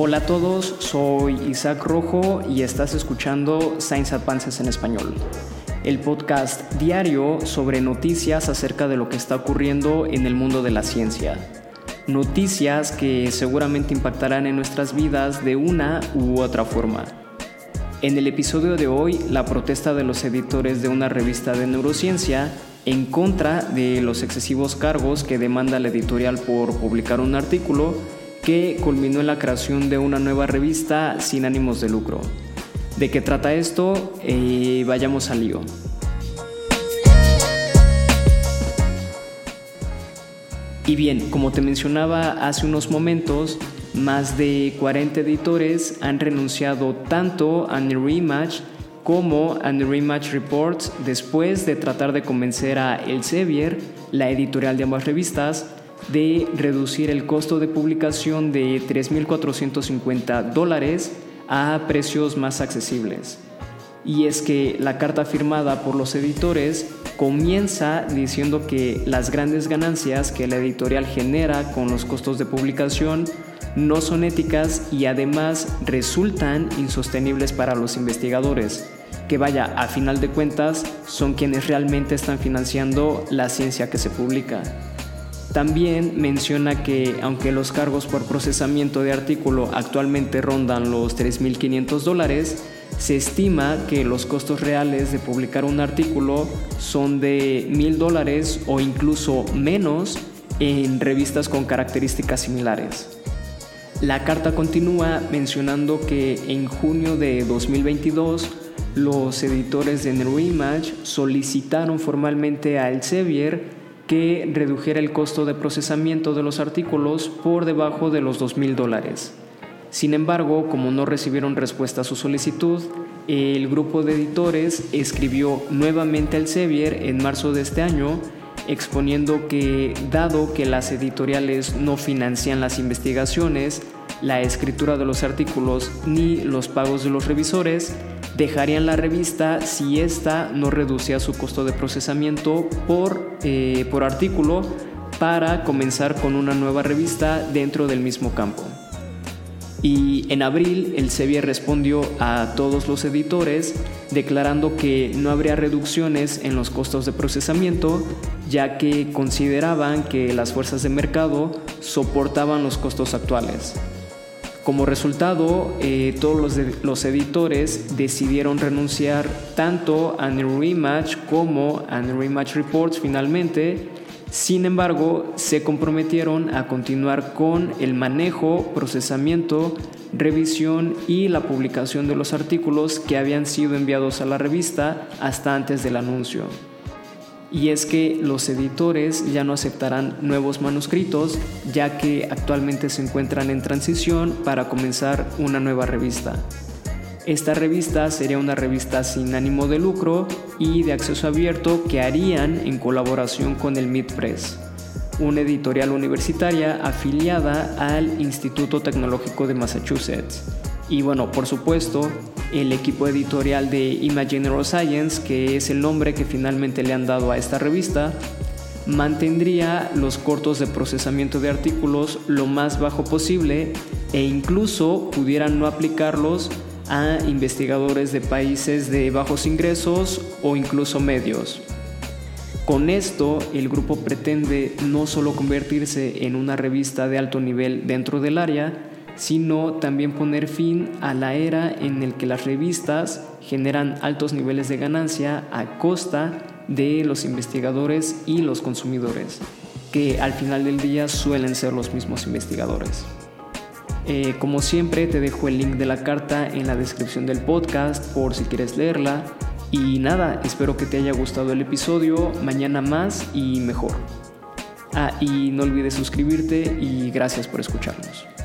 Hola a todos, soy Isaac Rojo y estás escuchando Science Advances en español, el podcast diario sobre noticias acerca de lo que está ocurriendo en el mundo de la ciencia. Noticias que seguramente impactarán en nuestras vidas de una u otra forma. En el episodio de hoy, la protesta de los editores de una revista de neurociencia en contra de los excesivos cargos que demanda la editorial por publicar un artículo que culminó en la creación de una nueva revista sin ánimos de lucro. ¿De qué trata esto? Eh, vayamos al lío. Y bien, como te mencionaba hace unos momentos, más de 40 editores han renunciado tanto a New Rematch como a New Rematch Reports después de tratar de convencer a Elsevier, la editorial de ambas revistas, de reducir el costo de publicación de 3.450 dólares a precios más accesibles. Y es que la carta firmada por los editores comienza diciendo que las grandes ganancias que la editorial genera con los costos de publicación no son éticas y además resultan insostenibles para los investigadores, que vaya, a final de cuentas, son quienes realmente están financiando la ciencia que se publica. También menciona que aunque los cargos por procesamiento de artículo actualmente rondan los 3.500 dólares, se estima que los costos reales de publicar un artículo son de 1.000 dólares o incluso menos en revistas con características similares. La carta continúa mencionando que en junio de 2022 los editores de Neuroimage solicitaron formalmente a Elsevier que redujera el costo de procesamiento de los artículos por debajo de los 2.000 dólares. Sin embargo, como no recibieron respuesta a su solicitud, el grupo de editores escribió nuevamente al Sevier en marzo de este año exponiendo que dado que las editoriales no financian las investigaciones, la escritura de los artículos ni los pagos de los revisores, dejarían la revista si ésta no reducía su costo de procesamiento por, eh, por artículo para comenzar con una nueva revista dentro del mismo campo. Y en abril el Sevier respondió a todos los editores declarando que no habría reducciones en los costos de procesamiento ya que consideraban que las fuerzas de mercado soportaban los costos actuales. Como resultado, eh, todos los, editores decidieron renunciar tanto a New Rematch como a New Rematch Reports finalmente. Sin embargo, se comprometieron a continuar con el manejo, procesamiento, revisión y la publicación de los artículos que habían sido enviados a la revista hasta antes del anuncio y es que los editores ya no aceptarán nuevos manuscritos ya que actualmente se encuentran en transición para comenzar una nueva revista. Esta revista sería una revista sin ánimo de lucro y de acceso abierto que harían en colaboración con el MidPress, una editorial universitaria afiliada al Instituto Tecnológico de Massachusetts. Y bueno, por supuesto, el equipo editorial de Imagine Neuroscience, que es el nombre que finalmente le han dado a esta revista, mantendría los cortos de procesamiento de artículos lo más bajo posible e incluso pudieran no aplicarlos a investigadores de países de bajos ingresos o incluso medios. Con esto, el grupo pretende no solo convertirse en una revista de alto nivel dentro del área, sino también poner fin a la era en el que las revistas generan altos niveles de ganancia a costa de los investigadores y los consumidores, que al final del día suelen ser los mismos investigadores. Eh, como siempre te dejo el link de la carta en la descripción del podcast por si quieres leerla. Y nada, espero que te haya gustado el episodio, mañana más y mejor. Ah, y no olvides suscribirte y gracias por escucharnos.